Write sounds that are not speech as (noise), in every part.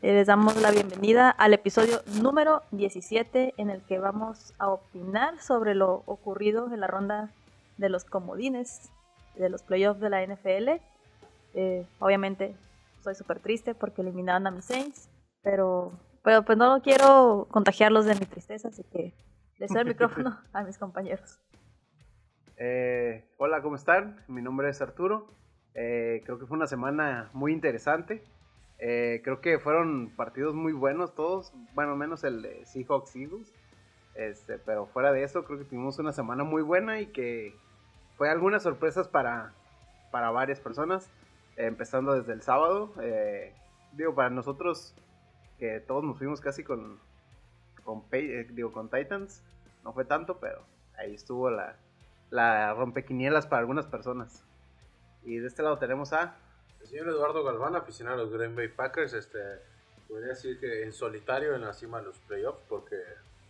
Eh, Les damos la bienvenida al episodio número 17 en el que vamos a opinar sobre lo ocurrido en la ronda de los comodines de los playoffs de la NFL. Eh, obviamente soy súper triste porque eliminaron a mis Saints, pero, pero pues no quiero contagiarlos de mi tristeza, así que les doy el (laughs) micrófono a mis compañeros. Eh, hola, ¿cómo están? Mi nombre es Arturo. Eh, creo que fue una semana muy interesante. Eh, creo que fueron partidos muy buenos todos, bueno, menos el de Seahawks Eagles. Este, pero fuera de eso, creo que tuvimos una semana muy buena y que fue algunas sorpresas para, para varias personas, empezando desde el sábado. Eh, digo, para nosotros, que todos nos fuimos casi con, con, eh, digo, con Titans, no fue tanto, pero ahí estuvo la, la rompequinielas para algunas personas. Y de este lado tenemos a El señor Eduardo Galván, aficionado a los Green Bay Packers, este, podría decir que en solitario en la cima de los playoffs, porque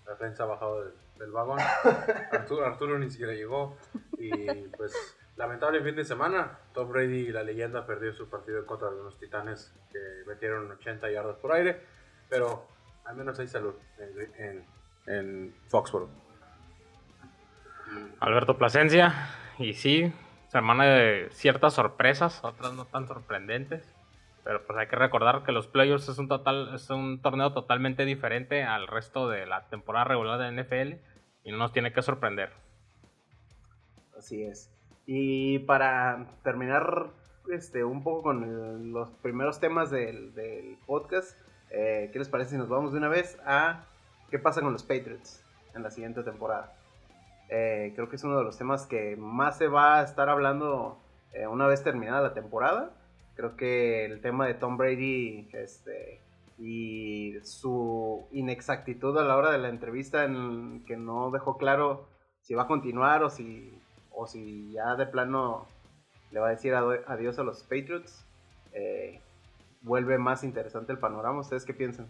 la prensa ha bajado del, del vagón. (laughs) Arturo, Arturo ni siquiera llegó. Y pues, lamentable fin de semana. Tom Brady, la leyenda, perdió su partido contra los Titanes, que metieron 80 yardas por aire. Pero al menos hay salud en, en, en Foxborough. Alberto Plasencia. Y sí, semana de ciertas sorpresas, otras no tan sorprendentes. Pero pues hay que recordar que los playoffs es un total, es un torneo totalmente diferente al resto de la temporada regular de NFL y no nos tiene que sorprender. Así es. Y para terminar este, un poco con el- los primeros temas del, del podcast, eh, ¿qué les parece si nos vamos de una vez a qué pasa con los Patriots en la siguiente temporada? Eh, creo que es uno de los temas que más se va a estar hablando eh, una vez terminada la temporada. Creo que el tema de Tom Brady este, y su inexactitud a la hora de la entrevista en que no dejó claro si va a continuar o si, o si ya de plano le va a decir adiós a los Patriots, eh, vuelve más interesante el panorama. ¿Ustedes qué piensan?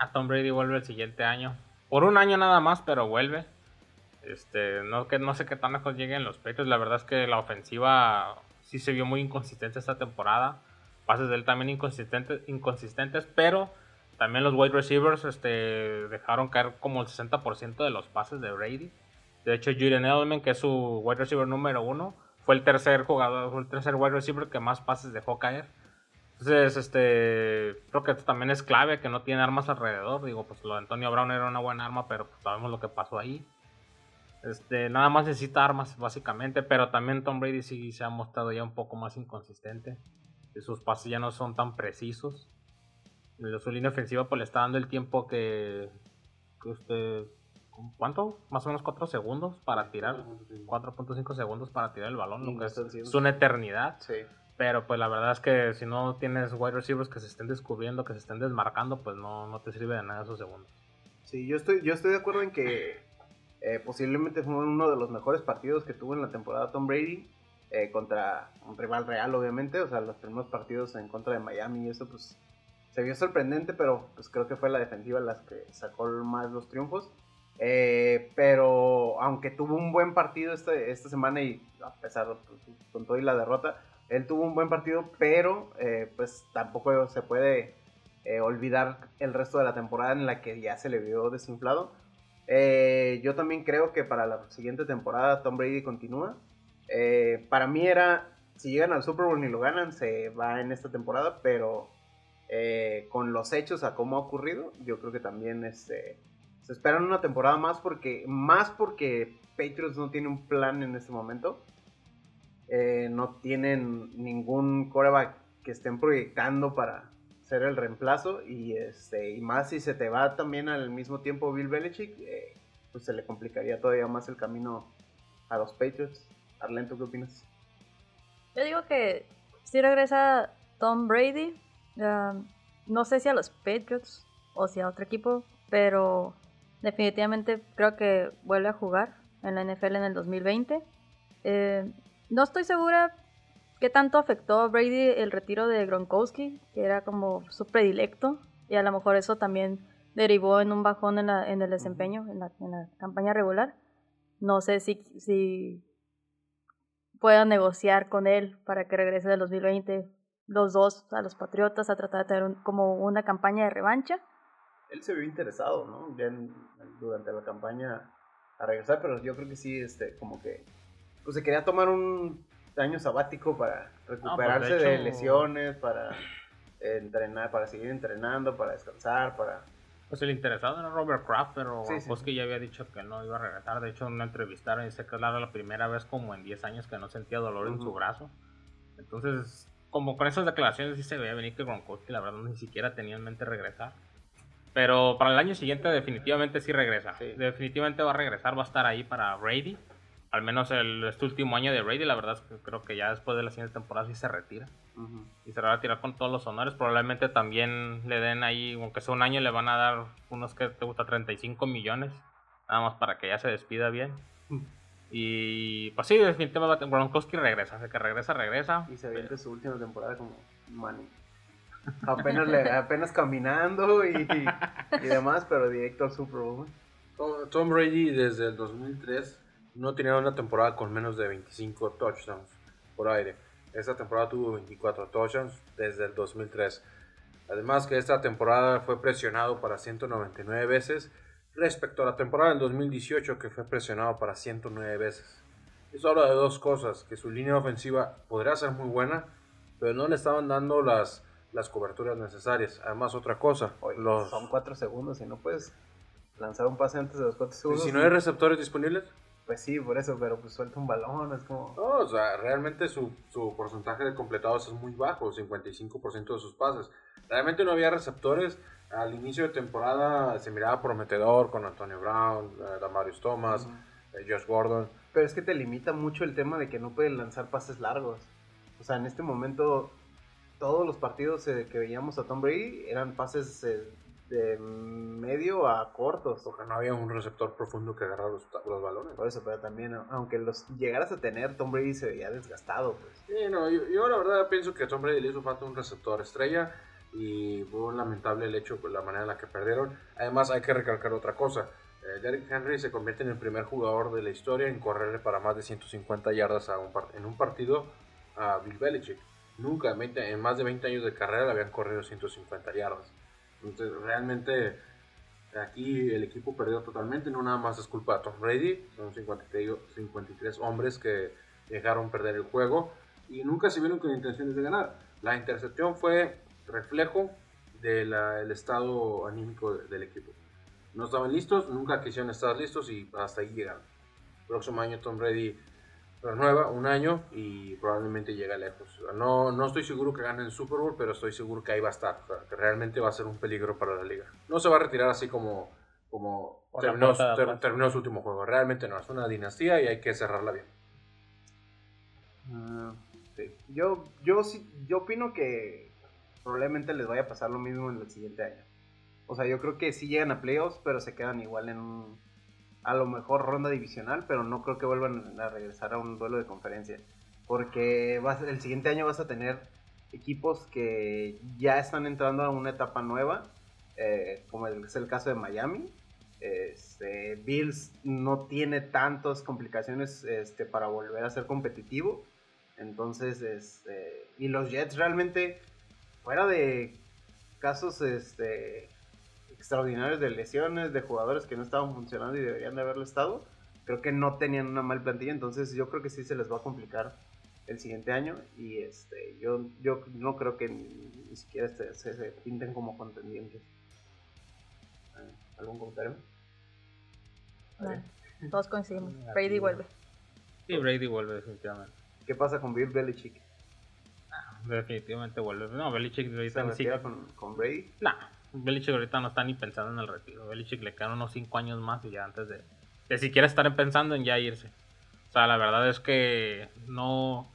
A Tom Brady vuelve el siguiente año. Por un año nada más, pero vuelve. Este, no, que, no sé qué tan lejos lleguen los Patriots. La verdad es que la ofensiva sí se vio muy inconsistente esta temporada. Pases de él también inconsistentes, inconsistentes pero también los wide receivers este, dejaron caer como el 60% de los pases de Brady. De hecho, Julian Edelman, que es su wide receiver número uno, fue el tercer jugador, fue el tercer wide receiver que más pases dejó caer. Entonces, este, creo que también es clave, que no tiene armas alrededor. Digo, pues lo de Antonio Brown era una buena arma, pero pues, sabemos lo que pasó ahí. Este, nada más necesita armas, básicamente, pero también Tom Brady sí se ha mostrado ya un poco más inconsistente. Sus pases ya no son tan precisos. Su línea ofensiva pues le está dando el tiempo que, que usted, ¿cuánto? Más o menos 4 segundos para tirar. 4.5 segundos para tirar el balón, lo que es, una eternidad. Sí. Pero pues la verdad es que si no tienes wide receivers que se estén descubriendo, que se estén desmarcando, pues no, no te sirve de nada esos segundos. Sí, yo estoy, yo estoy de acuerdo en que eh, posiblemente fue uno de los mejores partidos que tuvo en la temporada Tom Brady eh, contra un rival real, obviamente. O sea, los primeros partidos en contra de Miami y eso, pues se vio sorprendente, pero pues creo que fue la defensiva las que sacó más los triunfos. Eh, pero aunque tuvo un buen partido este, esta semana y a pesar pues, con todo y la derrota, él tuvo un buen partido, pero eh, pues tampoco se puede eh, olvidar el resto de la temporada en la que ya se le vio desinflado. Eh, yo también creo que para la siguiente temporada Tom Brady continúa. Eh, para mí era, si llegan al Super Bowl y lo ganan, se va en esta temporada, pero eh, con los hechos a cómo ha ocurrido, yo creo que también este, se esperan una temporada más porque, más porque Patriots no tiene un plan en este momento. No tienen ningún coreback que estén proyectando para ser el reemplazo y este y más si se te va también al mismo tiempo Bill Belichick eh, pues se le complicaría todavía más el camino a los Patriots Arlen, ¿tú qué opinas? Yo digo que si regresa Tom Brady, um, no sé si a los Patriots o si a otro equipo, pero definitivamente creo que vuelve a jugar en la NFL en el 2020. Eh, no estoy segura qué tanto afectó a Brady el retiro de Gronkowski, que era como su predilecto, y a lo mejor eso también derivó en un bajón en, el desempeño, en la, campaña regular. No sé si, si puedan negociar con él para que regrese del 2020 los dos a los Patriotas a tratar de tener como una campaña de revancha. Él se vio interesado, ¿no? Ya durante la campaña a regresar, pero yo creo que sí, este, como que, pues se quería tomar un año sabático para recuperarse de, hecho- lesiones, para entrenar, para seguir entrenando, para descansar, para... Pues el interesado era Robert Kraft, pero Sí, sí. Gronkowski ya había dicho que no iba a regresar. De hecho, en una entrevista dice que era la primera vez como en 10 años que no sentía dolor en su brazo. Entonces, como con esas declaraciones sí se veía venir que Gronkowski la verdad ni siquiera tenía en mente regresar. Pero para el año siguiente definitivamente sí regresa. Sí. Definitivamente va a regresar, va a estar ahí para Brady. Al menos el, este último año de Brady, la verdad es que creo que ya después de la siguiente temporada sí se retira y se va a retirar con todos los honores. Probablemente también le den ahí, aunque sea un año, le van a dar unos que te gusta 35 millones, nada más para que ya se despida bien. Y pues sí, definitivamente Gronkowski regresa, de que regresa, regresa. Y se avienta su última temporada como Manny. Apenas, le- (laughs) apenas caminando y, y demás, pero directo al Super Bowl. Tom- Tom Brady desde el 2003 no tenía una temporada con menos de 25 touchdowns por aire. Esta temporada tuvo 24 touchdowns desde el 2003. Además que esta temporada fue presionado para 199 veces respecto a la temporada del 2018 que fue presionado para 109 veces. Eso habla de dos cosas, que su línea ofensiva podría ser muy buena, pero no le estaban dando las, las coberturas necesarias. Además otra cosa, Oye, los, Son cuatro segundos y no puedes lanzar un pase antes de los cuatro y segundos. si no hay receptores disponibles, Pues sí, por eso, pero pues suelta un balón, es como... No, o sea, realmente su, su porcentaje de completados es muy bajo, 55% de sus pases. Realmente no había receptores. Al inicio de temporada se miraba prometedor con Antonio Brown, eh, Damarius Thomas, eh, Josh Gordon. Pero es que te limita mucho el tema de que no pueden lanzar pases largos. O sea, en este momento, todos los partidos eh, que veíamos a Tom Brady eran pases de medio a cortos. Porque no había un receptor profundo que agarrara los, los balones. Por eso, pero también, aunque los llegaras a tener, Tom Brady se veía desgastado. Pues. Sí, no, yo, yo la verdad pienso que a Tom Brady le hizo falta un receptor estrella y fue lamentable el hecho, pues, la manera en la que perdieron. Además, hay que recalcar otra cosa. Eh, Derrick Henry se convierte en el primer jugador de la historia en correr para más de 150 yardas a un en un partido a Bill Belichick. Nunca en, 20 en más de 20 años de carrera le habían corrido 150 yardas. Entonces, realmente aquí el equipo perdió totalmente. No nada más es culpa de Tom Brady. Son 53, 53 hombres que dejaron perder el juego y nunca se vieron con intenciones de ganar. La intercepción fue reflejo del estado anímico de- del equipo. No estaban listos, nunca quisieron estar listos y hasta ahí llegaron. Próximo año Tom Brady renueva un año y probablemente llega lejos. No, no estoy seguro que gane el Super Bowl, pero estoy seguro que ahí va a estar. O sea, que realmente va a ser un peligro para la liga. No se va a retirar así como, como terminó, ter- terminó su último juego. Realmente no, es una dinastía y hay que cerrarla bien. Ah, sí. Yo, yo sí, yo opino que probablemente les vaya a pasar lo mismo en el siguiente año. O sea, yo creo que sí llegan a playoffs, pero se quedan igual en un, a lo mejor ronda divisional, pero no creo que vuelvan a regresar a un duelo de conferencia. Porque el siguiente año vas a tener equipos que ya están entrando a una etapa nueva, eh, como es el caso de Miami. Este, Bills no tiene tantas complicaciones este, para volver a ser competitivo. Entonces, este, y los Jets realmente, fuera de casos este, extraordinarios de lesiones, de jugadores que no estaban funcionando y deberían de haberlo estado, creo que no tenían una mal plantilla. Entonces, yo creo que sí se les va a complicar el siguiente año. Y este, yo, yo no creo que ni, ni siquiera este- se, se pinten como contendientes. Eh, ¿Algún comentario? No, todos coincidimos. (laughs) Brady vuelve. Sí, Brady vuelve definitivamente. ¿Qué pasa con Bill Belichick? Definitivamente vuelve. No, Belichick ¿Se ahorita ni retira siquiera... con, con Brady? Nah, Belichick ahorita no está ni pensando en el retiro. Belichick le quedan unos 5 años más y ya antes de, de siquiera estar pensando en ya irse. O sea, la verdad es que no,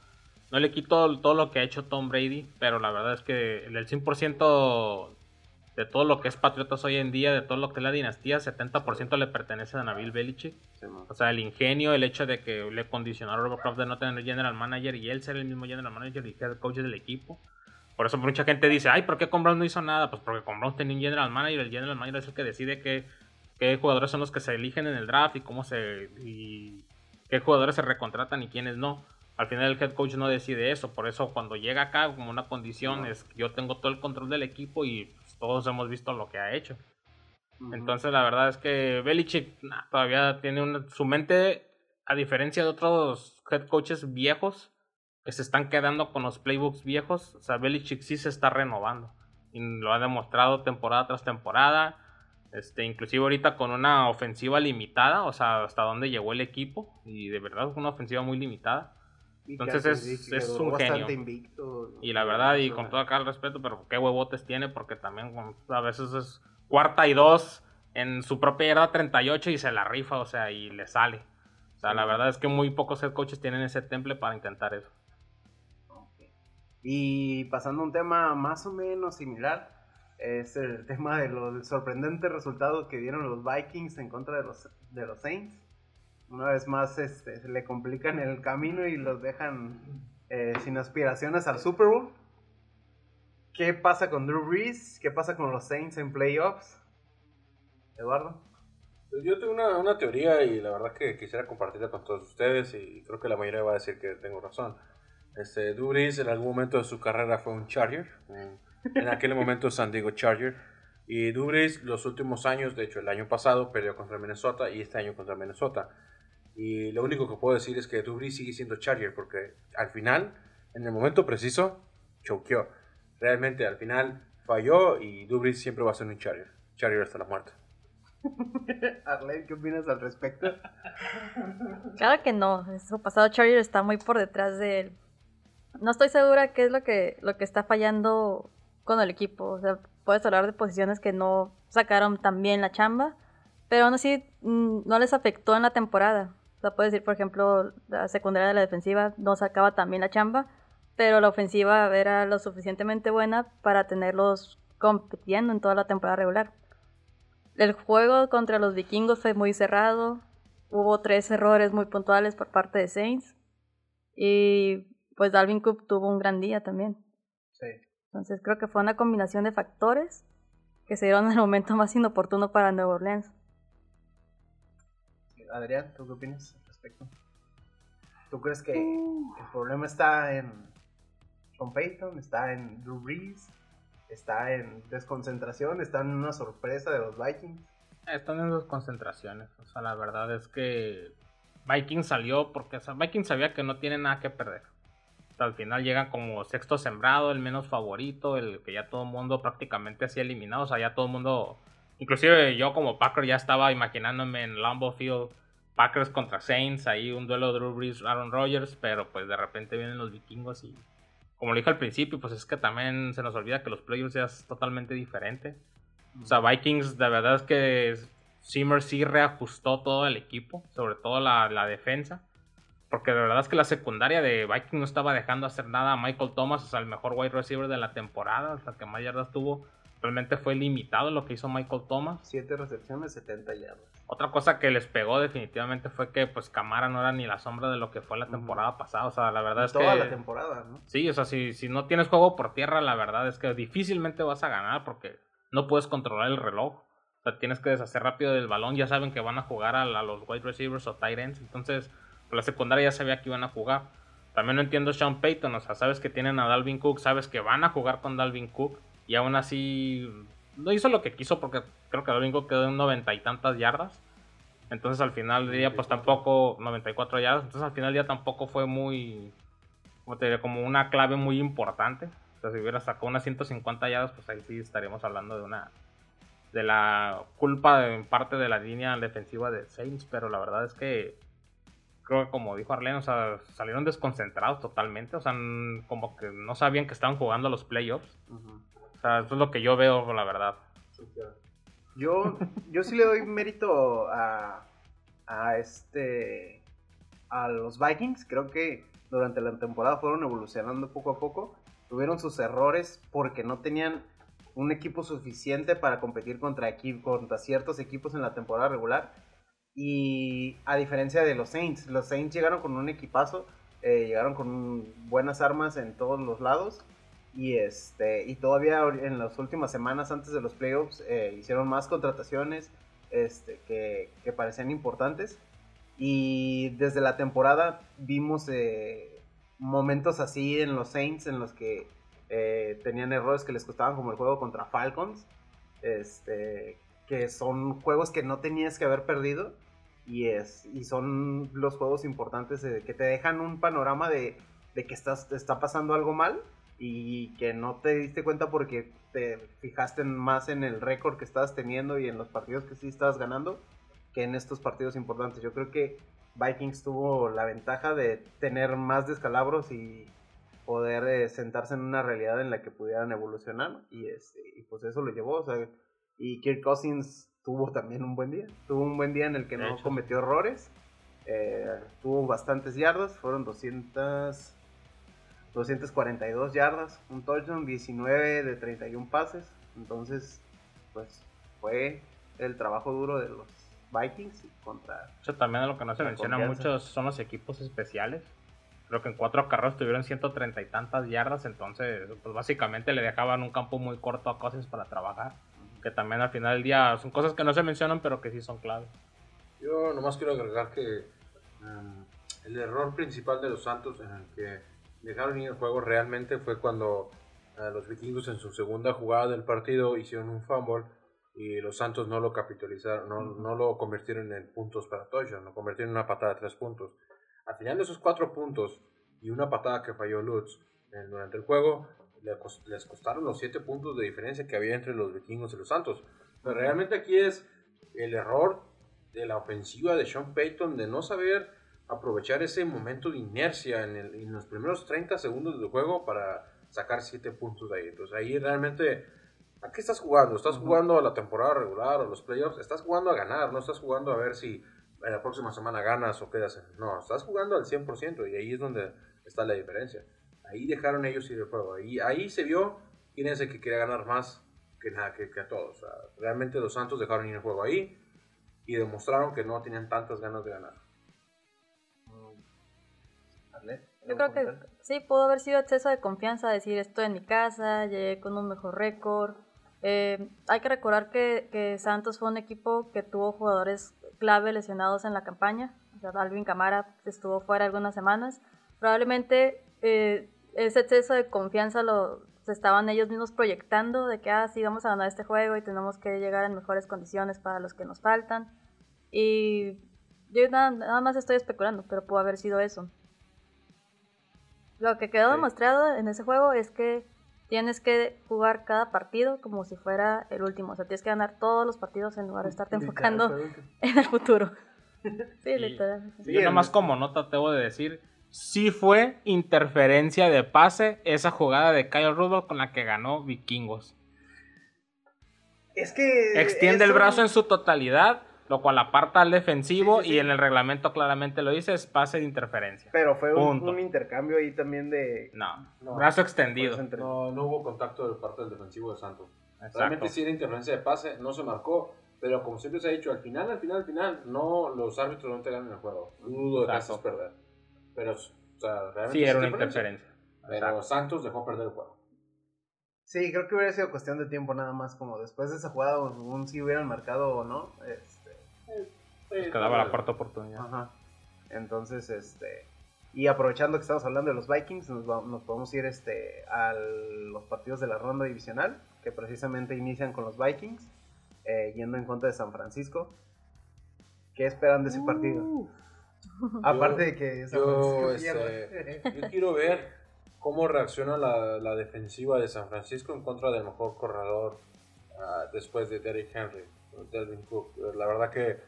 no le quito todo lo que ha hecho Tom Brady, pero la verdad es que el 100% de todo lo que es Patriotas hoy en día, de todo lo que es la dinastía, 70% le pertenece a Nabil Belichick. Sí. O sea, el ingenio, el hecho de que le condicionaron a Robert Kraft de no tener general manager y él ser el mismo general manager y head coach del equipo. Por eso mucha gente dice, ay, ¿por qué con no hizo nada? Pues porque con Browns tenía un general manager, el general manager es el que decide qué, qué jugadores son los que se eligen en el draft y cómo se... y qué jugadores se recontratan y quiénes no. Al final el head coach no decide eso, por eso cuando llega acá como una condición es que yo tengo todo el control del equipo y pues, todos hemos visto lo que ha hecho. Entonces la verdad es que Belichick nah, todavía tiene una, su mente, a diferencia de otros head coaches viejos se están quedando con los playbooks viejos, o sea, Belichick sí se está renovando y lo ha demostrado temporada tras temporada. Este, inclusive ahorita con una ofensiva limitada, o sea, hasta dónde llegó el equipo y de verdad una ofensiva muy limitada. Entonces es- es un bastante genio. invicto. Y la verdad, y con todo acá el respeto, pero qué huevotes tiene, porque también a veces es cuarta y dos en su propia yarda 38 y se la rifa, o sea, y le sale. O sea, la verdad es que muy pocos head coaches tienen ese temple para intentar eso. Y pasando a un tema más o menos similar, es el tema de los del sorprendente resultado que dieron los Vikings en contra de los, de los Saints. Una vez más este, se le complican el camino y los dejan eh, sin aspiraciones al Super Bowl. ¿Qué pasa con Drew Brees? ¿Qué pasa con los Saints en playoffs? Eduardo. Yo tengo una, una teoría y la verdad que quisiera compartirla con todos ustedes y creo que la mayoría va a decir que tengo razón. Este, Drew Brees en algún momento de su carrera fue un Charger, un- en aquel momento San Diego Charger. Y Drew Brees los últimos años, de hecho el año pasado perdió contra Minnesota y este año contra Minnesota. Y lo único que puedo decir es que Drew Brees sigue siendo Charger porque al final, en el momento preciso, choqueó. Realmente al final falló y Drew Brees siempre va a ser un Charger. Charger hasta la muerte. (laughs) Arlene, ¿qué opinas al respecto? Claro que no, su pasado Charger está muy por detrás de él. No estoy segura qué es lo que, lo que está fallando con el equipo. O sea, puedes hablar de posiciones que no sacaron tan bien la chamba, pero aún así mm, no les afectó en la temporada. O sea, decir, por ejemplo, la secundaria de la defensiva no sacaba tan bien la chamba, pero la ofensiva era lo suficientemente buena para tenerlos compitiendo en toda la temporada regular. El juego contra los vikingos fue muy cerrado. Hubo tres errores muy puntuales por parte de Saints. Y pues Dalvin Cook tuvo un gran día también. Sí. Entonces creo que fue una combinación de factores que se dieron en el momento más inoportuno para Nueva Orleans. Adrián, ¿tú qué opinas al respecto? ¿Tú crees que el problema está en Sean Payton? ¿Está en Drew Brees? ¿Está en desconcentración? ¿Está en una sorpresa de los Vikings? Están en sus concentraciones. O sea, la verdad es que Viking salió porque o sea, Viking sabía que no tiene nada que perder. Al final llegan como sexto sembrado, el menos favorito, el que ya todo el mundo prácticamente hacía eliminado. O sea, ya todo el mundo, inclusive yo como Packer ya estaba imaginándome en Lambeau Field Packers contra Saints, ahí un duelo de Drew Brees, Aaron Rodgers, pero pues de repente vienen los vikingos y como lo dije al principio, pues es que también se nos olvida que los playoffs es totalmente diferente. O sea, Vikings, de verdad es que Zimmer sí reajustó todo el equipo, sobre todo la, la defensa. Porque de verdad es que la secundaria de Vikings no estaba dejando hacer nada a Michael Thomas, o sea, el mejor wide receiver de la temporada, hasta que más yardas tuvo. Realmente fue limitado lo que hizo Michael Thomas. 7 recepciones, 70 yardas. Otra cosa que les pegó definitivamente fue que pues Camara no era ni la sombra de lo que fue la temporada pasada. O sea, la verdad es Toda que... la temporada, ¿no? Sí, o sea, si, si no tienes juego por tierra, la verdad es que difícilmente vas a ganar porque no puedes controlar el reloj. O sea, tienes que deshacer rápido del balón. Ya saben que van a jugar a, la- los wide receivers o tight ends. Entonces, la secundaria ya sabía que iban a jugar. También no entiendo Sean Payton. O sea, sabes que tienen a Dalvin Cook. Sabes que van a jugar con Dalvin Cook. Y aún así, no hizo lo que quiso porque creo que Dalvin Cook quedó en noventa y tantas yardas. Entonces al final del día pues tampoco 94 yardas, entonces al final del día tampoco fue muy como te diré, como una clave muy importante. O sea, si hubiera sacado unas 150 yardas, pues ahí sí estaríamos hablando de una de la culpa de- en parte de la línea defensiva de Saints, pero la verdad es que creo que como dijo Arlene, o sea, salieron desconcentrados totalmente, o sea, como que no sabían que estaban jugando los playoffs. O sea, eso es lo que yo veo, la verdad. Yo, yo sí le doy mérito a, a este a los Vikings. Creo que durante la temporada fueron evolucionando poco a poco. Tuvieron sus errores porque no tenían un equipo suficiente para competir contra, contra ciertos equipos en la temporada regular. Y a diferencia de los Saints, los Saints llegaron con un equipazo, eh, llegaron con buenas armas en todos los lados. Y, este, y todavía en las últimas semanas antes de los playoffs eh, hicieron más contrataciones este, que, que parecían importantes. Y desde la temporada vimos eh, momentos así en los Saints en los que tenían errores que les costaban como el juego contra Falcons. Este, que son juegos que no tenías que haber perdido. Y, es, y son los juegos importantes que te dejan un panorama de, de que estás, está pasando algo mal y que no te diste cuenta porque te fijaste más en el récord que estabas teniendo y en los partidos que sí estabas ganando que en estos partidos importantes. Yo creo que Vikings tuvo la ventaja de tener más descalabros y poder eh, sentarse en una realidad en la que pudieran evolucionar y, este, y pues eso lo llevó. y Kirk Cousins tuvo también un buen día. Tuvo un buen día en el que De no hecho. cometió errores. eh, tuvo bastantes yardas, fueron 200, 242 yardas, un touchdown, 19 de 31 pases. Entonces, pues fue el trabajo duro de los Vikings contra Eso también lo que no se menciona confianza. mucho son los equipos especiales. Creo que en cuatro carreras tuvieron 130 y tantas yardas, entonces pues básicamente le dejaban un campo muy corto a Cousins para trabajar. Que también al final del día son cosas que no se mencionan, pero que sí son claves. Yo nomás quiero agregar que um, el error principal de los Santos en el que dejaron ir el juego realmente fue cuando uh, los vikingos en su segunda jugada del partido hicieron un fumble y los Santos no lo capitalizaron, no, no lo convirtieron en puntos para touchdown, lo convirtieron en una patada de tres puntos. Al final de esos cuatro puntos y una patada que falló Lutz eh, durante el juego, les costaron los siete puntos de diferencia que había entre los vikingos y los Santos. Pero realmente aquí es el error de la ofensiva de Sean Payton de no saber aprovechar ese momento de inercia en, el- en los primeros 30 segundos del juego para sacar 7 puntos de ahí. Entonces ahí realmente, ¿a qué estás jugando? ¿Estás jugando a la temporada regular o los playoffs? Estás jugando a ganar, no estás jugando a ver si en la próxima semana ganas o quedas en... No, estás jugando al 100% y ahí es donde está la diferencia. Ahí dejaron ellos ir el juego. Ahí, ahí se vio quién es el que quiere ganar más que, nada, que, que a todos. O sea, realmente los Santos dejaron ir el juego ahí y demostraron que no tenían tantas ganas de ganar. Yo ¿algún creo que sí, pudo haber sido exceso de confianza, decir estoy en mi casa, llegué con un mejor récord. Eh, hay que recordar que, que Santos fue un equipo que tuvo jugadores clave lesionados en la campaña. O sea, Alvin Camara estuvo fuera algunas semanas. Probablemente eh, ese exceso de confianza lo se estaban ellos mismos proyectando de que ah, sí, vamos a ganar este juego y tenemos que llegar en mejores condiciones para los que nos faltan. Y yo nada, nada más estoy especulando, pero pudo haber sido eso. Lo que quedó Sí. demostrado en ese juego es que tienes que jugar cada partido como si fuera el último. O sea, tienes que ganar todos los partidos en lugar de estarte enfocando (laughs) en el futuro. (laughs) Sí, Y- literal. Sí, Yo el- nomás como nota te debo de decir, sí fue interferencia de pase esa jugada de Kyle Rudolph con la que ganó Vikingos. Es que. Extiende el brazo en su totalidad, lo cual aparta al defensivo Sí, sí, sí. y en el reglamento claramente lo dice, es pase de interferencia. Pero fue un, intercambio ahí también de. No, No. brazo extendido. entre- No, no hubo contacto de parte del defensivo de Santos. Exacto. Realmente sí era interferencia de pase, no se marcó, pero como siempre se ha dicho, al final, al final, al final, no, los árbitros no te ganan el juego. Dudo de que perder. Pero, o sea, realmente Sí, era una interferencia. Pero Exacto. Santos dejó perder el juego. Sí, creo que hubiera sido cuestión de tiempo nada más. Como después de esa jugada, aún si hubieran marcado o no. Este, Les quedaba la cuarta oportunidad. Ajá. Entonces, este. Y aprovechando que estamos hablando de los Vikings, nos, va- nos podemos ir este, a los partidos de la ronda divisional, que precisamente inician con los Vikings, eh, yendo en contra de San Francisco. ¿Qué esperan de ese partido? (laughs) Aparte de que San Yo, este, yo quiero ver cómo reacciona la, la defensiva de San Francisco en contra del mejor corredor ah, después de Derrick Henry, Delvin Cook. La verdad que,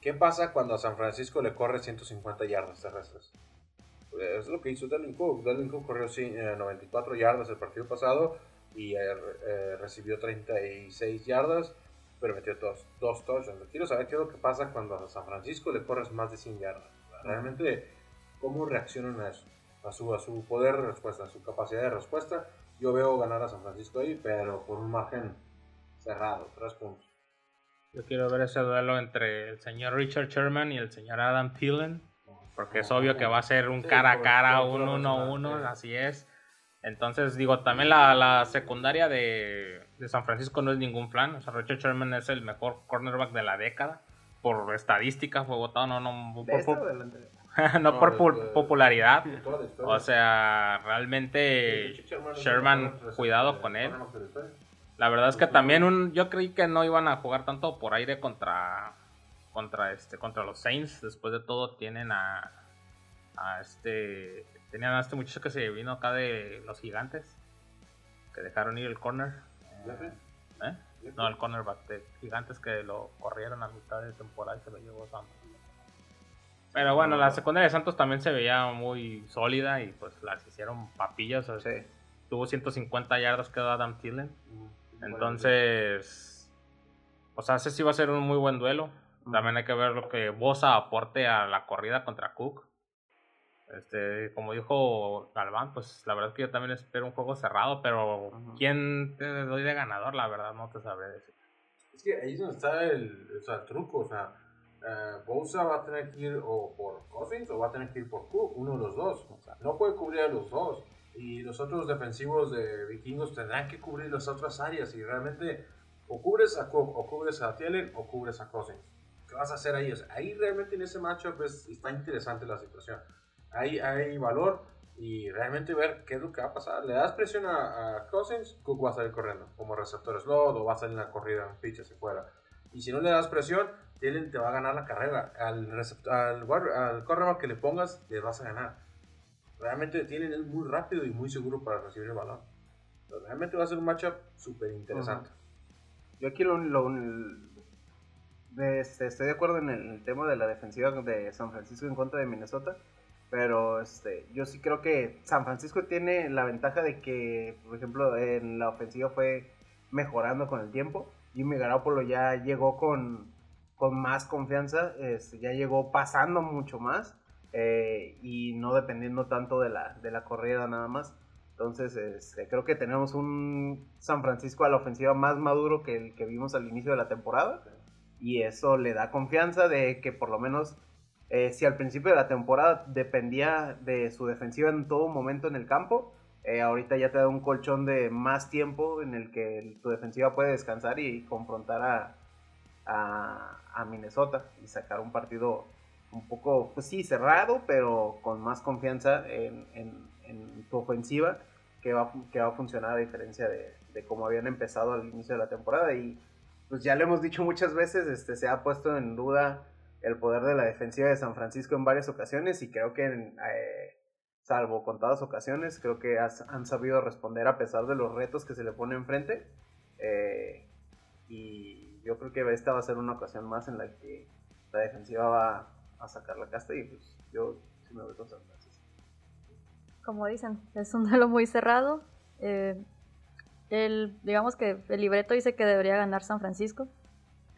¿qué pasa cuando a San Francisco le corre 150 yardas terrestres? Pues, Es lo que hizo Delvin Cook. Delvin Cook corrió sí, eh, 94 yardas el partido pasado y eh, eh, recibió 36 yardas, pero metió dos, dos touchdowns. Quiero saber qué es lo que pasa cuando a San Francisco le corres más de 100 yardas. Realmente, ¿cómo reaccionan a eso? A su, a su poder de respuesta, a su capacidad de respuesta. Yo veo ganar a San Francisco ahí, pero por un margen cerrado, tres puntos. Yo quiero ver ese duelo entre el señor Richard Sherman y el señor Adam Thielen. Porque es obvio que va a ser un Sí, cara a cara, un pura 1-1, velocidad, sí. así es. Entonces, digo, también la, la secundaria de, de San Francisco no es ningún plan. O sea, Richard Sherman es el mejor cornerback de la década. Por estadística fue votado, no, no, ¿De por, esta (laughs) no por de- de- popularidad. de. O sea, realmente Sí, Sherman cuidado con él. la verdad es que también un, yo creí que no iban a jugar tanto por aire contra contra este contra los Saints. Después de todo tienen a a este tenían a este muchacho que se vino acá de los Gigantes que dejaron ir el corner. ¿Eh? No, el cornerback de Gigantes que lo corrieron a mitad de temporada y se lo llevó Santos. Pero bueno, la secundaria de Santos también se veía muy sólida y pues las hicieron papillas. o sea, Sí. Tuvo 150 yardas quedó Adam Thielen. Mm, Entonces, o sea, ese sí va a ser un muy buen duelo. También hay que ver lo que Bosa aporte a la corrida contra Cook. Este, como dijo Galván, pues la verdad es que yo también espero un juego cerrado, pero Ujú. ¿quién te doy de ganador? La verdad no te sabré decir. Es que ahí es donde está el, o sea, el truco. O sea, eh, Bosa va a tener que ir o por Cousins o va a tener que ir por Cook, uno de los dos. O sea, no puede cubrir a los dos. Y los otros defensivos de vikingos tendrán que cubrir las otras áreas. Y realmente, o cubres a Cook, o cubres a Thielen, o cubres a Cousins. ¿Qué vas a hacer ahí? O sea, ahí realmente en ese matchup es- está interesante la situación. Ahí hay valor y realmente ver qué es lo que va a pasar. Le das presión a, Cousins, Cook va a salir corriendo como receptor slot o va a salir en la corrida en pitch hacia afuera. Y si no le das presión, Thielen te va a ganar la carrera. Al, al, al que le pongas, le vas a ganar. Realmente Thielen es muy rápido y muy seguro para recibir el balón. Realmente va a ser un matchup súper interesante. Yo aquí lo, lo- este, estoy de acuerdo en el tema de la defensiva de San Francisco en contra de Minnesota, pero este, yo sí creo que San Francisco tiene la ventaja de que, por ejemplo, en la ofensiva fue mejorando con el tiempo. Jimmy Garoppolo ya llegó con, con más confianza, este, ya llegó pasando mucho más eh, y no dependiendo tanto de la, de la corrida nada más. Entonces, este, creo que tenemos un San Francisco a la ofensiva más maduro que el que vimos al inicio de la temporada. Y eso le da confianza de que por lo menos, eh, si al principio de la temporada dependía de su defensiva en todo momento en el campo, eh, ahorita ya te da un colchón de más tiempo en el que tu defensiva puede descansar y confrontar a, Minnesota y sacar un partido un poco, pues sí, cerrado, pero con más confianza en, tu ofensiva que va, que va a funcionar a diferencia de, de cómo habían empezado al inicio de la temporada. Y pues ya lo hemos dicho muchas veces, este, se ha puesto en duda el poder de la defensiva de San Francisco en varias ocasiones y creo que, en, eh, salvo contadas ocasiones, creo que han sabido responder a pesar de los retos que se le pone enfrente. Eh, y yo creo que esta va a ser una ocasión más en la que la defensiva va a sacar la casta y pues yo sí me voy con San Francisco. Como dicen, es un duelo muy cerrado. Eh, el, digamos que el libreto dice que debería ganar San Francisco,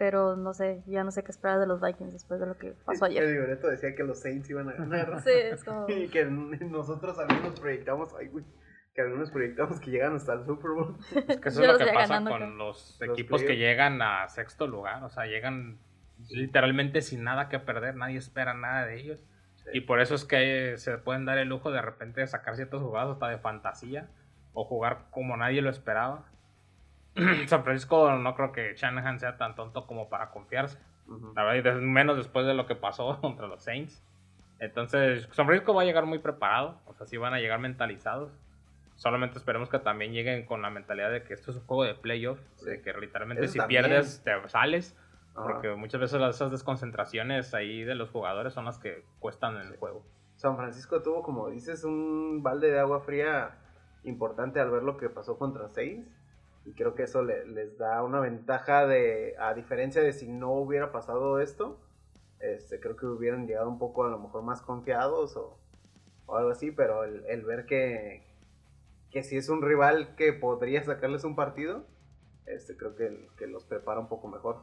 pero no sé, ya no sé qué esperar de los Vikings después de lo que pasó El ayer. libreto decía que los Saints iban a ganar. Sí, es como... (laughs) Y que nosotros algunos proyectamos, ay, güey, que algunos proyectamos que llegan hasta el Super Bowl. Es que eso es lo que pasa con acá. los Los equipos que llegan a sexto lugar. O sea, llegan literalmente sin nada que perder. Nadie espera nada de ellos. Y por eso es que se pueden dar el lujo de repente de sacar ciertos jugados hasta de fantasía. O jugar como nadie lo esperaba. (clears throat) San Francisco no creo que Shanahan sea tan tonto como para confiarse. Ujú. La verdad, menos después de lo que pasó (laughs) contra los Saints. Entonces, San Francisco va a llegar muy preparado. O sea, sí van a llegar mentalizados. Solamente esperemos que también lleguen con la mentalidad de que esto es un juego de playoffs. De que literalmente Eso si también. pierdes, te sales. Porque muchas veces las- esas desconcentraciones ahí de los jugadores son las que cuestan en el juego. San Francisco tuvo, como dices, un balde de agua fría importante al ver lo que pasó contra Saints. Y creo que eso le- les da una ventaja de, a diferencia de si no hubiera pasado esto, este, creo que hubieran llegado un poco a lo mejor más confiados o, o algo así, pero el, el ver que, que si es un rival que podría sacarles un partido, este, creo que, que los prepara un poco mejor.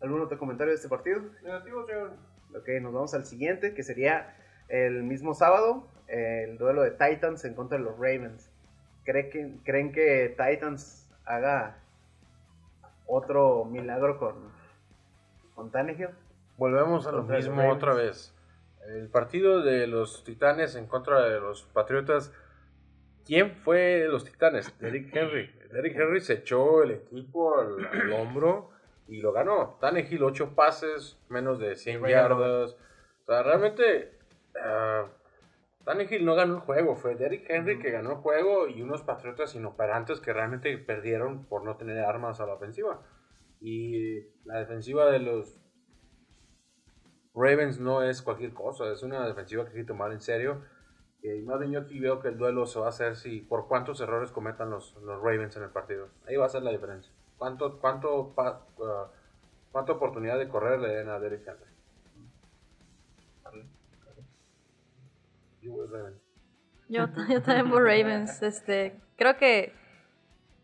¿Algún otro comentario de este partido? Negativo, señor. Ok, nos vamos al siguiente, que sería el mismo sábado, el duelo de Titans en contra de los Ravens. ¿Cree que, ¿creen que Titans haga otro milagro con, con Tannehill? Volvemos a lo mismo Ravens. otra vez. El partido de los Titanes en contra de los Patriotas. ¿Quién fue los Titanes? Derrick Henry. Derrick Henry se echó el equipo al, al hombro y lo ganó. Tannehill, 8 pases, menos de 100 Ryan yardas. O sea, realmente ah, Tannehill no ganó el juego. Fue Derrick Henry que ganó el juego y unos Patriotas inoperantes que realmente perdieron por no tener armas a la ofensiva. Y la defensiva de los Ravens no es cualquier cosa, es una defensiva que hay que tomar en serio. Y más bien yo aquí veo que el duelo se va a hacer si por cuántos errores cometan los, los Ravens en el partido. Ahí va a ser la diferencia. ¿Cuánto, cuánto, pa- uh, cuánta oportunidad de correr le den a Derrick Henry? Yo voy Ravens. Yo, yo también por Ravens. Este, creo que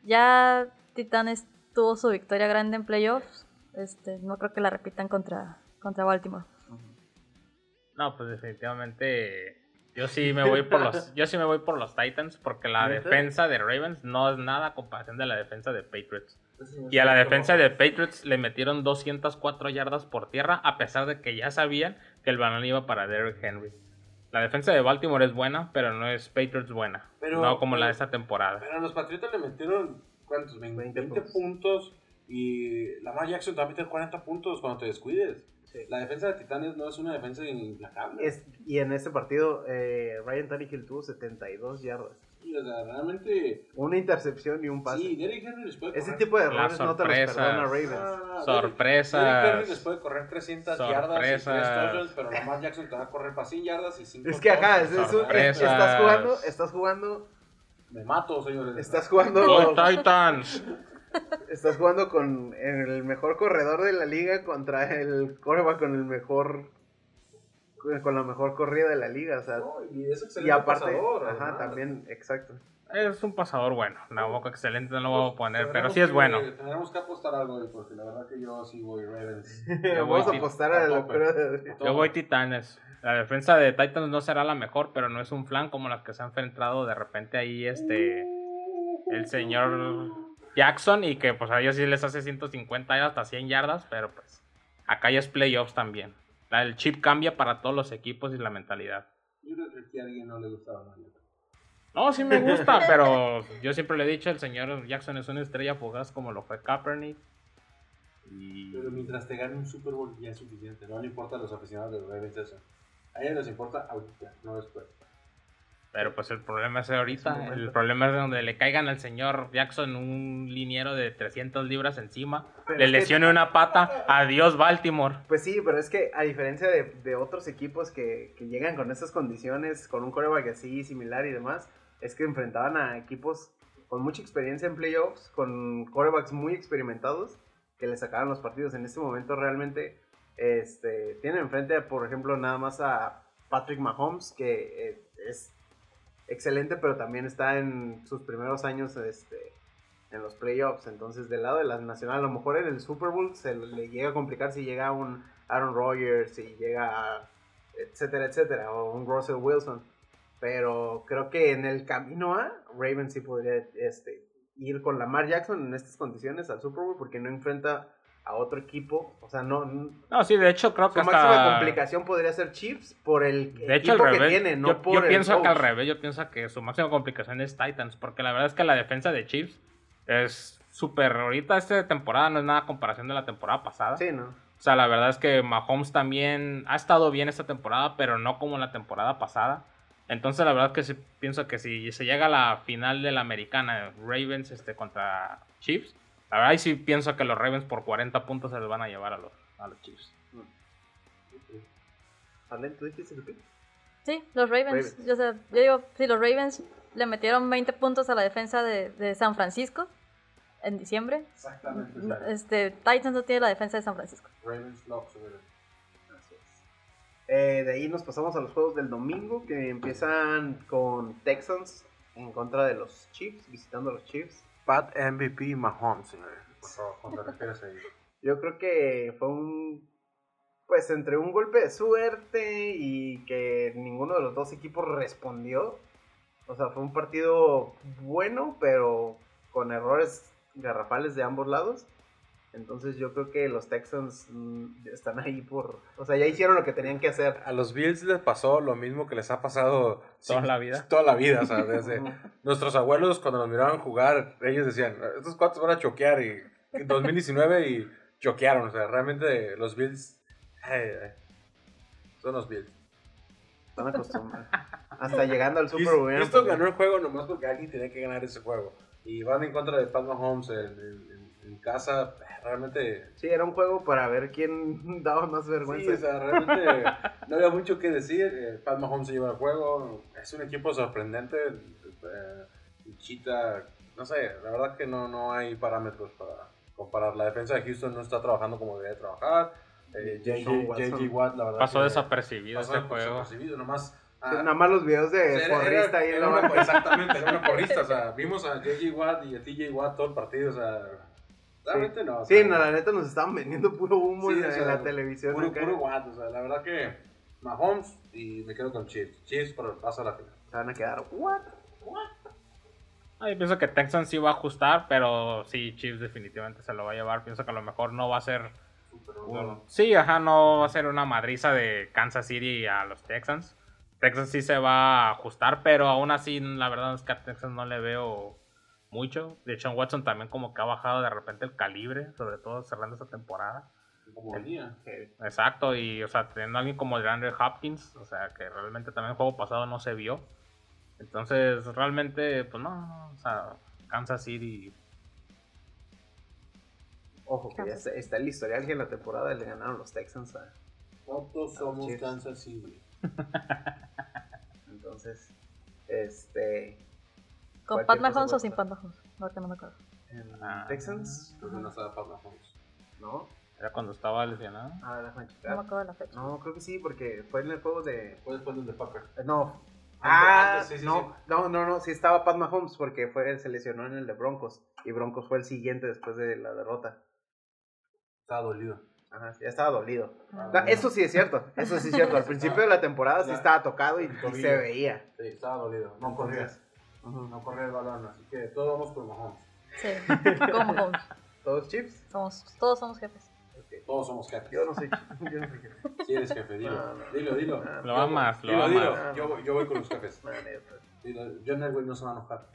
ya Titanes tuvo su victoria grande en playoffs. Este, no creo que la repitan contra, contra Baltimore. No, pues definitivamente yo sí me voy por los yo sí me voy por los Titans porque la defensa de Ravens no es nada a comparación de la defensa de Patriots. Y a la defensa de Patriots le metieron 204 yardas por tierra a pesar de que ya sabían que el balón iba para Derrick Henry. La defensa de Baltimore es buena, pero no es Patriots buena. Pero- no como la de pero- esta temporada. Pero los Patriotas le metieron, ¿cuántos? 20, 20 20 puntos. Y Lamar Jackson te va a meter 40 puntos cuando te descuides. Sí. La defensa de Titanes no es una defensa implacable. Es- y en este partido, eh, Ryan Tannehill tuvo 72 yardas. Sí, o sea, realmente. Una intercepción y un pase. Sí, Derrick Henry les puede Ese correr. tipo de errores no te los sorpresas. perdona Ravens. Ah, Sorpresas. Derrick- Henry les puede correr 300 yardas y 3 Sorpresas. touchdowns, pero Lamar Jackson te va a correr para 100 yardas y 5 Es que acá, es, es un- Sorpresas. estás jugando, estás jugando, Me mato, señores. estás jugando, ¡Go Titans! estás jugando con el mejor corredor de la liga contra el coreback con el mejor, con la mejor corrida de la liga, o sea, No, y es y excelente aparte, pasador, ajá, también, exacto. Es un pasador bueno. Una boca excelente no lo voy a poner, pero sí es que- bueno. Tendremos que apostar algo, ahí, porque la verdad que yo sí voy Ravens. (laughs) Yo voy Vamos a apostar a la de... Yo voy Titanes. La defensa de Titans no será la mejor, pero no es un flan como las que se han enfrentado de repente ahí este el señor Jackson y que pues a ellos sí les hace 150 y hasta 100 yardas, pero pues acá ya es playoffs también. La- El chip cambia para todos los equipos y la mentalidad. Yo creo que aquí a alguien no le gustaba neta. No, sí me gusta, (laughs) pero yo siempre le he dicho, el señor Jackson es una estrella fugaz como lo fue Kaepernick. Y Pero mientras te gane un Super Bowl ya es suficiente. No le importa a los aficionados de los Ravens eso. A ellos les importa ahorita, no después. Pero pues el problema es ahorita. El problema es donde le caigan al señor Jackson un liniero de 300 libras encima. Pero le que- lesione una pata. Adiós, Baltimore. Pues sí, pero es que a diferencia de, de otros equipos que, que llegan con esas condiciones, con un coreback así similar y demás, es que enfrentaban a equipos con mucha experiencia en playoffs, con corebacks muy experimentados, que le sacaban los partidos. En este momento realmente este, tienen enfrente, por ejemplo, nada más a Patrick Mahomes, que eh, es excelente, pero también está en sus primeros años este, en los playoffs. Entonces, del lado de la nacional, a lo mejor en el Super Bowl se le llega a complicar si llega un Aaron Rodgers, si llega, etcétera, etcétera, o un Russell Wilson. Pero creo que en el camino a Ravens sí podría este, ir con Lamar Jackson en estas condiciones al Super Bowl porque no enfrenta a otro equipo. O sea, no. no- sí, de hecho creo su que máxima hasta... complicación podría ser Chiefs por el De hecho, equipo que revés. tiene, no yo, por yo el pienso que al revés. Yo pienso que su máxima complicación es Titans. Porque la verdad es que la defensa de Chiefs es súper... Ahorita esta temporada no es nada comparación de la temporada pasada. Sí, ¿no? O sea, la verdad es que Mahomes también ha estado bien esta temporada, pero no como la temporada pasada. Entonces, la verdad es que sí, pienso que si se llega a la final de la americana, Ravens este, contra Chiefs, la verdad ahí sí pienso que los Ravens por 40 puntos se los van a llevar a los, a los Chiefs. Arlen, ¿tú dijiste que sí? Los Ravens. Ravens. Yo, sé- yo digo, sí, los Ravens le metieron 20 puntos a la defensa de, de San Francisco en diciembre. Exactamente. Este, Titans no tiene la defensa de San Francisco. Ravens. Eh, de ahí nos pasamos a los juegos del domingo que empiezan con Texans en contra de los Chiefs, visitando a los Chiefs. Pat MVP Mahomes, señores. Por favor, cuando te refieres a ello. Yo creo que fue un. Pues entre un golpe de suerte y que ninguno de los dos equipos respondió. O sea, fue un partido bueno, pero con errores garrafales de ambos lados. Entonces yo creo que los Texans mm, están ahí por... O sea, ya hicieron lo que tenían que hacer. A los Bills les pasó lo mismo que les ha pasado Toda sí, la vida. (laughs) Toda la vida, o sea, desde nuestros abuelos cuando nos miraban jugar, ellos decían, estos cuatro van a choquear y en 2019 y choquearon, o sea, realmente los Bills ay, ay, son los Bills. Están acostumbrados. Hasta llegando al Super Bowl. Houston ganó el juego nomás porque alguien tenía que ganar ese juego. Y van en contra de Pat Mahomes en, en- en casa, realmente Sí, era un juego para ver quién (laughs) daba más vergüenza. Sí, o sea, realmente no había mucho que decir. Eh, Pat Mahomes se lleva el juego. Es un equipo sorprendente. Eh, Chita, no sé, la verdad que no, no hay parámetros para comparar. La defensa de Houston no está trabajando como debería trabajar. Eh, JJ Watt, la verdad. Pasó que desapercibido pasó ese juego. desapercibido, nomás. Ah, Nada más los videos de era- era- porrista ahí en era una-. (laughs) Exactamente, era una porrista. O sea, vimos a JJ Watt y a TJ Watt todo el partido. O sea, realmente no. o Sí, no, la neta nos estaban vendiendo puro humo Sí, en, o sea, en la televisión. Puro, acá. puro Watt, o sea, la verdad que Mahomes y me quedo con Chiefs. Chiefs por el paso a la final. Se van a quedar. ¿What? Ah, yo pienso que Texans sí va a ajustar, pero sí, Chiefs definitivamente se lo va a llevar. Pienso que a lo mejor no va a ser. un- Sí, ajá, no va a ser una madriza de Kansas City a los Texans. Texans sí se va a ajustar, pero aún así, la verdad es que a Texans no le veo mucho. De Sean Watson también como que ha bajado de repente el calibre, sobre todo cerrando esta temporada. Como venía. Exacto, y o sea, teniendo a alguien como DeAndre Hopkins, o sea, que realmente también el juego pasado no se vio. Entonces, realmente, pues no, o sea, Kansas City. Ojo, que ya está, está el historial que en la temporada le ganaron los Texans. a- Nosotros somos. Kansas City. (laughs) Entonces, este. ¿Con Pat Mahomes o sin. Pat Mahomes? No, que no me acuerdo. En Ah. Texans, Creo que no estaba Pat Mahomes. ¿no? Era cuando estaba lesionado. Ah, déjame No me checar. acuerdo de la fecha. No, creo que sí, porque fue en el juego de. Fue después del de Packers. eh, No. Ah, antes, sí, sí, no, sí. no, no, no, sí estaba Pat Mahomes porque fue, se lesionó en el de Broncos y Broncos fue el siguiente después de la derrota. Estaba dolido. Ajá, ya estaba dolido. Ah. No, eso sí es cierto, eso sí es cierto. Al principio de la temporada sí estaba tocado y, y se veía. Sí, estaba dolido. No corría. No corría el balón, así que todos vamos con Mahomes. Sí, (laughs) como Mahomes. ¿Todos chips? Somos, todos somos jefes. Todos somos jefes. Yo no soy. (laughs) Yo no soy chip. Si eres jefe, dilo. No, no. Dilo, dilo. No, Lo amas, lo Dilo, amas. dilo. Yo, voy- yo voy con los jefes. (laughs) Dilo, John Elway no se va a enojar.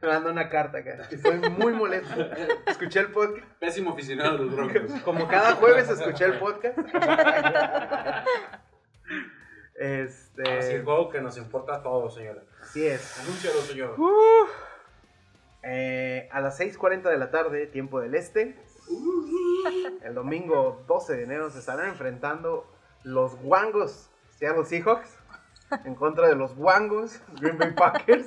Me mandó una carta acá. Estoy muy molesto. Escuché el podcast. Pésimo aficionado de los Broncos. Como cada jueves escuché el podcast. Este. Así el juego que nos importa a todos, señores. Así es. Anúncialo, señor. Eh, a las 6:40 de la tarde, tiempo del este. El domingo 12 de enero se estarán enfrentando los Wangos Seattle Seahawks en contra de los Wangos Green Bay Packers.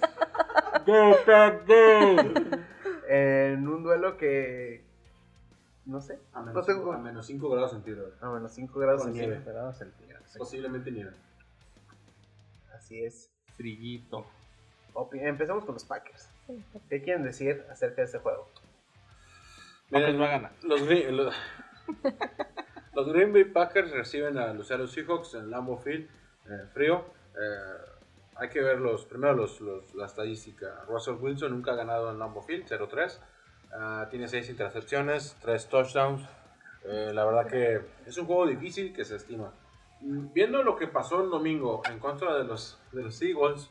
En un duelo que. No sé. A No menos, tengo. a menos 5 grados centígrados. A menos 5 grados centígrados. Posiblemente nieve. Así es. Opi- Empezamos con los Packers. ¿Qué quieren decir acerca de este juego? Packers va a ganar. Los, Green- los, (laughs) los Green Bay Packers reciben a los Seahawks en Lambeau Field, eh, frío. Eh, hay que ver los, primero los, los- la estadística. Russell Wilson nunca ha ganado en Lambeau Field, 0-3. Ah, tiene 6 intercepciones, 3 touchdowns. Eh, la verdad que es un juego difícil que se estima. Viendo lo que pasó el domingo en contra de los, de los Eagles,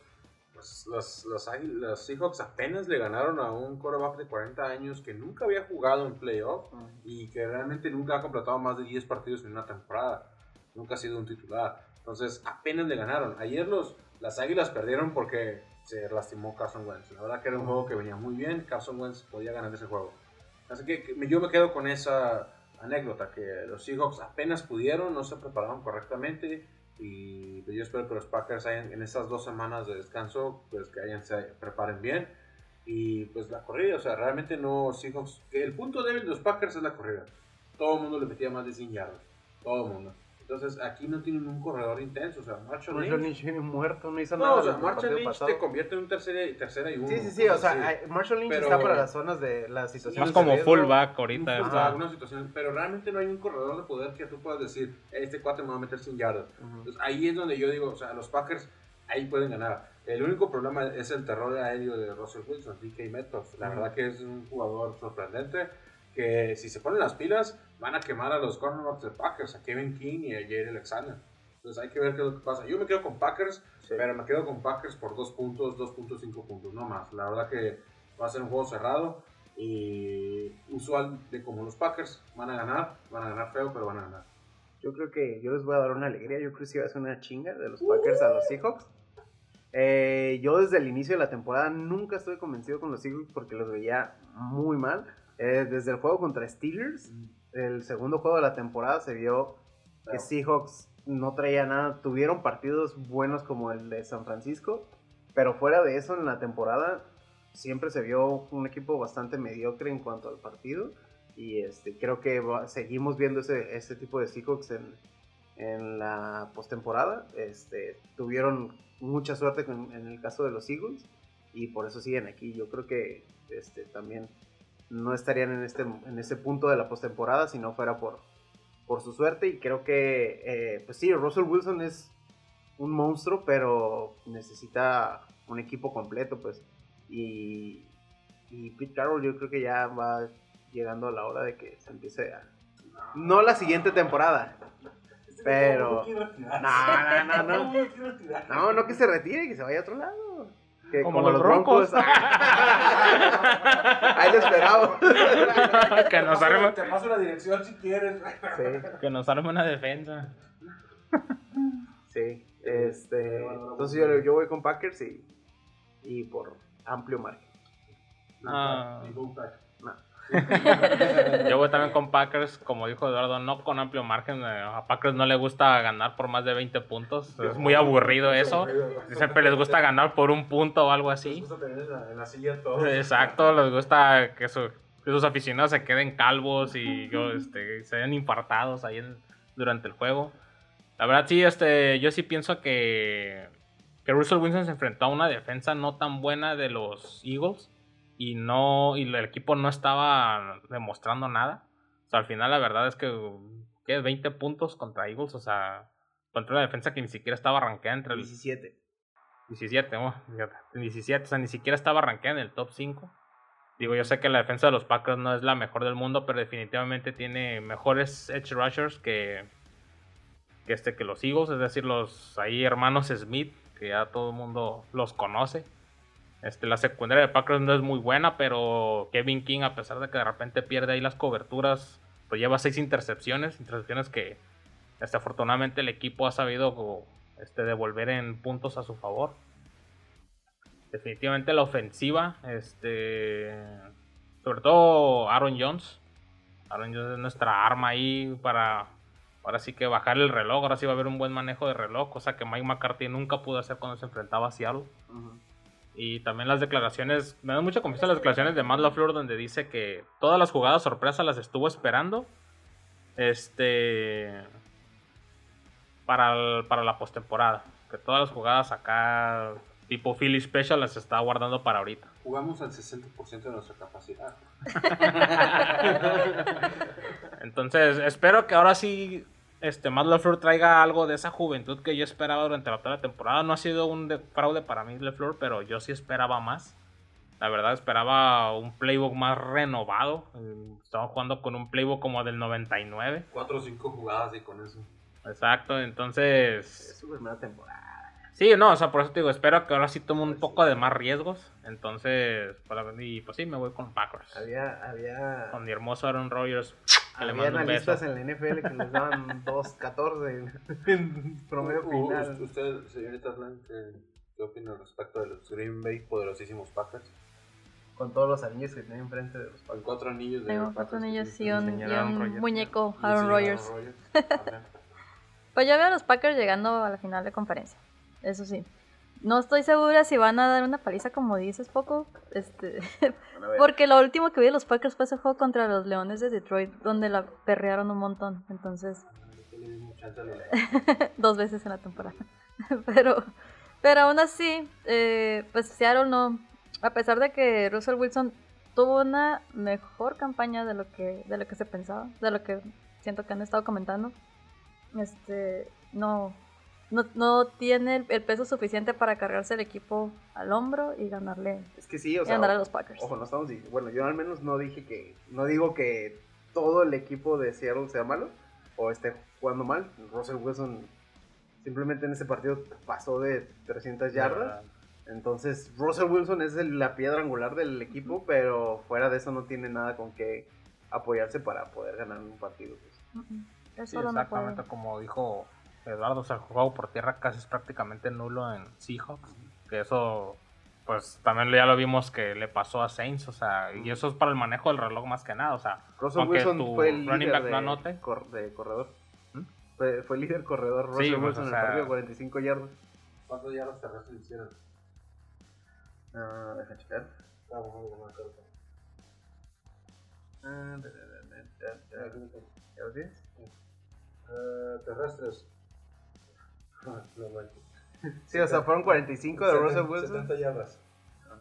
pues los, los, Seahawks apenas le ganaron a un quarterback de 40 años que nunca había jugado en playoff y que realmente nunca ha completado más de 10 partidos en una temporada. Nunca ha sido un titular. Entonces, apenas le ganaron. Ayer los, las Águilas perdieron porque se lastimó Carson Wentz. La verdad que era un juego que venía muy bien. Carson Wentz podía ganar ese juego. Así que yo me quedo con esa anécdota, que los Seahawks apenas pudieron, no se prepararon correctamente. Y pues, yo espero que los Packers hayan, en estas dos semanas de descanso, pues que hayan, se preparen bien. Y pues la corrida, o sea, realmente no Seahawks. El punto débil de los Packers es la corrida. Todo el mundo le metía más de 100 yardas. Todo el mundo. Entonces aquí no tienen un corredor intenso. O sea, Marshall Marshall Lynch. Lynch viene muerto, no hizo No, nada. o sea, Marshall Lynch pasado. te convierte en un tercera, y- tercera y uno. Sí, sí, sí, o sea, hay- Marshall Lynch Pero- está para las zonas de las situaciones Más como fullback ahorita. Ajá, está. algunas situaciones, pero realmente no hay un corredor de poder que tú puedas decir, este cuate me va a meter sin yardas. Ujú. Entonces ahí es donde yo digo, o sea, los Packers ahí pueden ganar. El único problema es el terror aéreo de Russell Wilson, DK Metcalf. La verdad que es un jugador sorprendente que si se ponen las pilas van a quemar a los cornerbacks de Packers, a Kevin King y a Jair Alexander. Entonces hay que ver qué es lo que pasa. Yo me quedo con Packers, pero me quedo con Packers por 2 puntos, 2.5 puntos, no más. La verdad que va a ser un juego cerrado y usual de como los Packers van a ganar, van a ganar feo, pero van a ganar. Yo creo que yo les voy a dar una alegría. Yo creo que sí va a ser una chinga de los Packers a los Seahawks. Eh, yo desde el inicio de la temporada nunca estoy convencido con los Seahawks porque los veía muy mal. Eh, desde el juego contra Steelers, el segundo juego de la temporada se vio que Seahawks no traía nada. Tuvieron partidos buenos como el de San Francisco, pero fuera de eso en la temporada siempre se vio un equipo bastante mediocre en cuanto al partido. Y este, creo que va- seguimos viendo ese, ese tipo de Seahawks en, en la postemporada. Este, tuvieron mucha suerte con- en el caso de los Eagles y por eso siguen aquí. Yo creo que este, también no estarían en, este, en ese punto de la postemporada si no fuera por, por su suerte. Y creo que, eh, pues sí, Russell Wilson es un monstruo, pero necesita un equipo completo, pues. Y, y Pete Carroll yo creo que ya va llegando a la hora de que se empiece a... No la siguiente temporada, pero... No, no, no, no. (laughs) No, no que se retire, que se vaya a otro lado. Que Como los Broncos. (laughs) Ahí lo esperaba. (laughs) que nos arme, Te paso la dirección si quieres. Sí, que nos arme una defensa. sí. Este, entonces yo, yo voy con Packers y, y por amplio margen. Ah. Y. (laughs) Yo voy también con Packers, como dijo Eduardo, no con amplio margen. eh, A Packers no le gusta ganar por más de 20 puntos. Es muy aburrido eso. Siempre les gusta ganar por un punto o algo Les así. gusta tener en la, en la silla todo. Exacto, les gusta que, su- que sus aficionados se queden calvos y yo, este, se vean infartados ahí en- durante el juego. La verdad sí, este, yo sí pienso que, que Russell Wilson se enfrentó a una defensa no tan buena de los Eagles y no y el equipo no estaba demostrando nada. O sea, al final la verdad es que, ¿qué? 20 puntos contra Eagles, o sea, contra una defensa que ni siquiera estaba arranqueada entre el 17. 17, oh, fíjate, 17, o sea, ni siquiera estaba arranqueada en el top 5. Digo, yo sé que la defensa de los Packers no es la mejor del mundo, pero definitivamente tiene mejores edge rushers que, que, este, que los Eagles, es decir, los ahí hermanos Smith, que ya todo el mundo los conoce. Este, la secundaria de Packers no es muy buena, pero Kevin King, a pesar de que de repente pierde ahí las coberturas, pues lleva seis intercepciones, intercepciones que este, afortunadamente el equipo ha sabido este, devolver en puntos a su favor. Definitivamente la ofensiva, este, sobre todo Aaron Jones. Aaron Jones es nuestra arma ahí para, ahora sí que bajar el reloj. Ahora sí va a haber un buen manejo de reloj, cosa que Mike McCarthy nunca pudo hacer cuando se enfrentaba a Seattle. Y también las declaraciones, me dan mucha confianza las declaraciones de Matt LaFleur donde dice que todas las jugadas sorpresas las estuvo esperando. Este para, el- para la postemporada. Que todas las jugadas acá tipo Philly Special las está guardando para ahorita. Jugamos al 60% de nuestra capacidad. (laughs) Entonces, espero que ahora sí este Matt LaFleur traiga algo de esa juventud que yo esperaba durante la toda la temporada. No ha sido un de- fraude para mí LaFleur, pero yo sí esperaba más. La verdad esperaba un playbook más renovado. Eh, Estaba jugando con un playbook como del 99. 4 o 5 jugadas y con eso. Exacto, entonces... Es su primera temporada. Sí, no, o sea, por eso te digo, espero que ahora sí tome un poco de más riesgos. Entonces, para, y pues sí, me voy con Packers. Había, había, Con mi hermoso Aaron Rodgers. Que le había mando un beso. analistas en la NFL que les daban (laughs) 2.14 en promedio U- u- final. ¿Usted, señorita Blanc, qué, qué opina respecto de los Green Bay poderosísimos Packers? Con todos los anillos que tenía enfrente de los Con Packers. cuatro anillos de Tengo Packers cuatro niños y un, muñeco Aaron Rodgers. (laughs) Pues yo veo a los Packers llegando a la final de conferencia. Eso sí. No estoy segura si van a dar una paliza como dices poco. Este, porque lo último que vi de los Packers fue ese juego contra los Leones de Detroit, donde la perrearon un montón. Entonces, (laughs) dos veces en la temporada. (laughs) pero, pero aún así, eh, pues Seattle no. A pesar de que Russell Wilson tuvo una mejor campaña de lo que, de lo que se pensaba, de lo que siento que han estado comentando, este, no, no, no tiene el, el peso suficiente para cargarse el equipo al hombro y ganarle Es que sí, o y sea, ganar a los Packers. ojo, no estamos diciendo, bueno, yo al menos no dije que, no digo que todo el equipo de Seattle sea malo o esté jugando mal. Russell Wilson simplemente en ese partido pasó de 300 yardas. Entonces, Russell Wilson es el- la piedra angular del equipo, pero fuera de eso no tiene nada con qué apoyarse para poder ganar un partido. pues. Sí, no exactamente como dijo Eduardo, o sea, el juego por tierra casi es prácticamente nulo en Seahawks, que eso pues también ya lo vimos que le pasó a Saints, o sea, y eso es para el manejo del reloj más que nada, o sea, Russell aunque Wilson tu fue el running líder back no de, anote, cor- de corredor. ¿Mm? Fue, fue líder corredor Russell Sí, pues, Wilson o en sea- el partido, 45 yardas. ¿Cuántas yardas terrestres hicieron? Ah, deja checar. Ah, bueno, no me acuerdo. Ah. ¿Ya lo tienes? Eh, terrestres. No manches. Sí, o sea, fueron 45 de Russell Wilson, 70 yardas.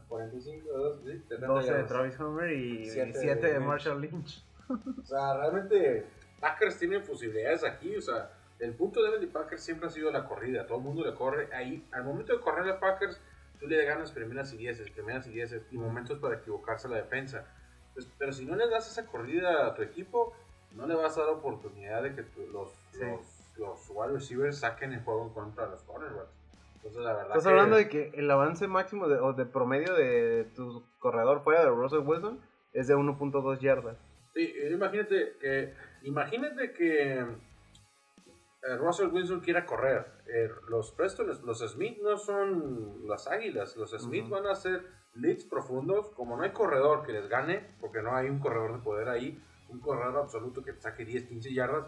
45, dos, sí, 70 12 de. Travis Homer y Siete 7 de. Marshall Lynch. O sea, realmente Packers tienen posibilidades aquí. O sea, el punto débil de Packers siempre ha sido la corrida. Todo el mundo le corre ahí. Al momento de correr a Packers, tú le ganas primeras y dieces, primeras y dieces y momentos para equivocarse a la defensa. Pues, pero si no le das esa corrida a tu equipo, no le vas a dar oportunidad de que tu- los, Sí. los, los wide receivers saquen el juego en contra de los cornerbacks. Entonces, la verdad. Estás que- hablando de que el avance máximo de, o de promedio de tu corredor fuera de Russell Wilson es de 1.2 yardas. Sí, eh, imagínate que, imagínate que eh, Russell Wilson quiera correr. Eh, los Preston, los Smith no son las águilas. Los Smith van a hacer leads profundos. Como no hay corredor que les gane, porque no hay un corredor de poder ahí, un corredor absoluto que saque 10, 15 yardas,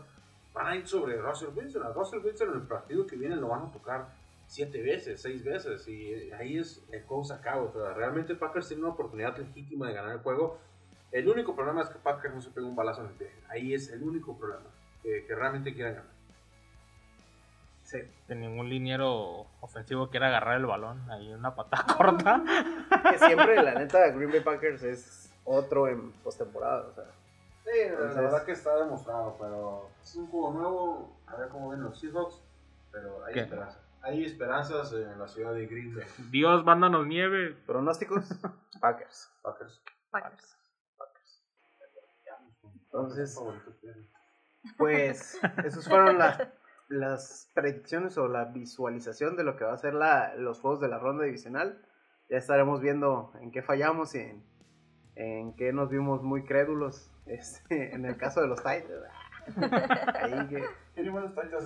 van a ir sobre Russell Wilson. A Russell Wilson en el partido que viene lo van a tocar 7 veces, 6 veces. Y eh, ahí es el juego se acaba. O sea, realmente Packers tiene una oportunidad legítima de ganar el juego. El único problema es que Packers no se pega un balazo en el pie. Ahí es el único problema. Que, que realmente quieran ganar. Sí. que ningún liniero ofensivo quiera agarrar el balón, ahí una patada (laughs) corta. Que siempre, la neta, Green Bay Packers es otro en postemporada. O sea, Sí, Entonces- la verdad que está demostrado, pero es un juego nuevo. A ver cómo ven los Seahawks. Pero hay ¿Qué? esperanza. Hay esperanzas en la ciudad de Green Bay. Dios, mándanos nieve. pronósticos, (laughs) Packers. Packers. Packers. Entonces, Favorito tienen. pues, esas fueron las, las predicciones o la visualización de lo que va a ser la, los juegos de la ronda divisional. Ya estaremos viendo en qué fallamos y en, en qué nos vimos muy crédulos. Este, en el caso de los Titans. (laughs) Ahí que- Titans.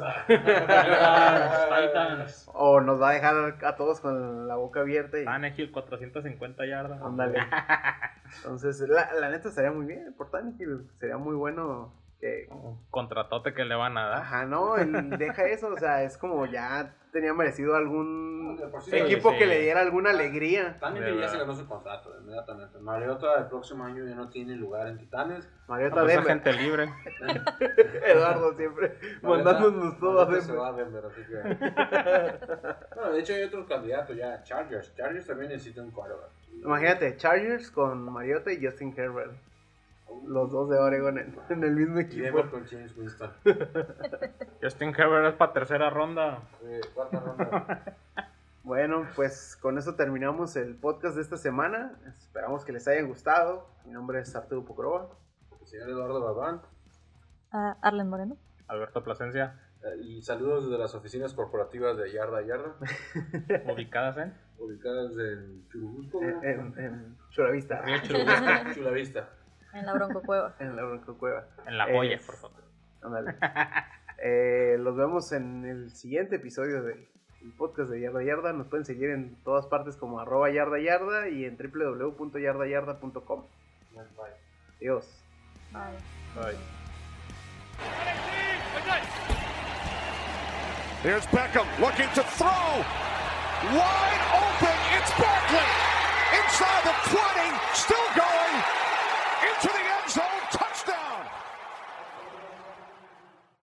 Titans. o nos va a dejar a todos con la boca abierta. Y, Tannehill 450 yardas. ándale. (laughs) Entonces, la, la neta sería muy bien por Tannehill. Sería muy bueno que. Un Contratote que le van a dar. Ajá, no, el- deja eso. O sea, es como ya tenía merecido algún De sí, equipo sí. que le diera alguna alegría. También De ya se ganó su contrato inmediatamente. Mariota el próximo año ya no tiene lugar en Titanes. Mariota Ah, pues, Denver. gente libre. (laughs) Eduardo siempre mandándonos todo a Mariota se va a Denver, así que... (laughs) bueno, de hecho hay otros candidatos ya. Chargers. Chargers también necesita un quarterback. Imagínate, Chargers con Mariota y Justin Herbert. Los dos de Oregon en, en el mismo equipo. Denver con James Winston. Justin Herbert es para tercera ronda. Eh, cuarta ronda. (laughs) Bueno, pues con eso terminamos el podcast de esta semana. Esperamos que les haya gustado. Mi nombre es Arturo Pucroa. El señor Eduardo Babán. Ah, Arlen Moreno. Alberto Plasencia, eh, Y saludos desde las oficinas corporativas de Yarda a Yarda, (laughs) ubicadas en ubicadas en Churubusco, En, en, en Chulavista. Churubusco, (laughs) Chulavista. En la Bronco Cueva. (laughs) En la Bronco Cueva. en La Joya, Es- por favor. Ándale. (laughs) Eh, los vemos en el siguiente episodio del podcast de Yarda Yarda. Nos pueden seguir en todas partes como arroba yarda yarda y en www.yardayarda.com. Adiós. Bye. Bye. Here's Beckham looking to throw. Wide open. It's Beckham.